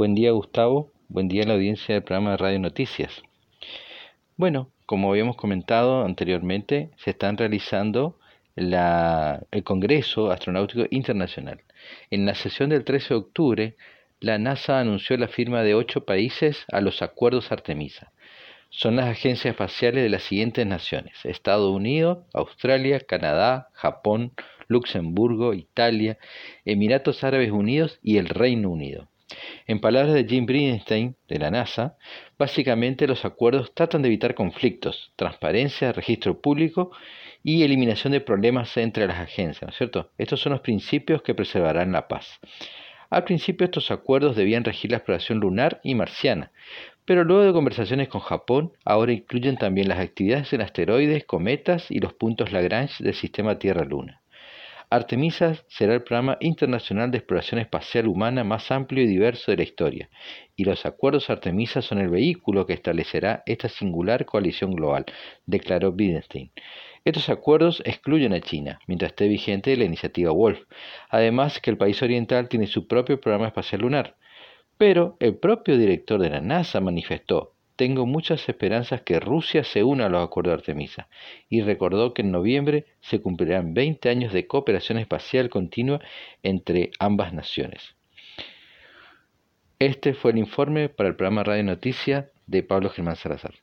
Buen día Gustavo, buen día a la audiencia del programa de Radio Noticias. Bueno, como habíamos comentado anteriormente, se están realizando el Congreso Astronáutico Internacional. En la sesión del 13 de octubre, la NASA anunció la firma de ocho países a los acuerdos Artemisa. Son las agencias espaciales de las siguientes naciones: Estados Unidos, Australia, Canadá, Japón, Luxemburgo, Italia, Emiratos Árabes Unidos y el Reino Unido. En palabras de Jim Bridenstine, de la NASA, básicamente los acuerdos tratan de evitar conflictos, transparencia, registro público y eliminación de problemas entre las agencias, ¿no es cierto? Estos son los principios que preservarán la paz. Al principio estos acuerdos debían regir la exploración lunar y marciana, pero luego de conversaciones con Japón, ahora incluyen también las actividades en asteroides, cometas y los puntos Lagrange del sistema Tierra-Luna. Artemisa será el programa internacional de exploración espacial humana más amplio y diverso de la historia, y los acuerdos Artemisa son el vehículo que establecerá esta singular coalición global, declaró Wittgenstein. Estos acuerdos excluyen a China, mientras esté vigente la iniciativa Wolf, además que el país oriental tiene su propio programa espacial lunar. Pero el propio director de la NASA manifestó, tengo muchas esperanzas que Rusia se una a los acuerdos de Artemisa y recordó que en noviembre se cumplirán 20 años de cooperación espacial continua entre ambas naciones. Este fue el informe para el programa Radio Noticias de Pablo Germán Salazar.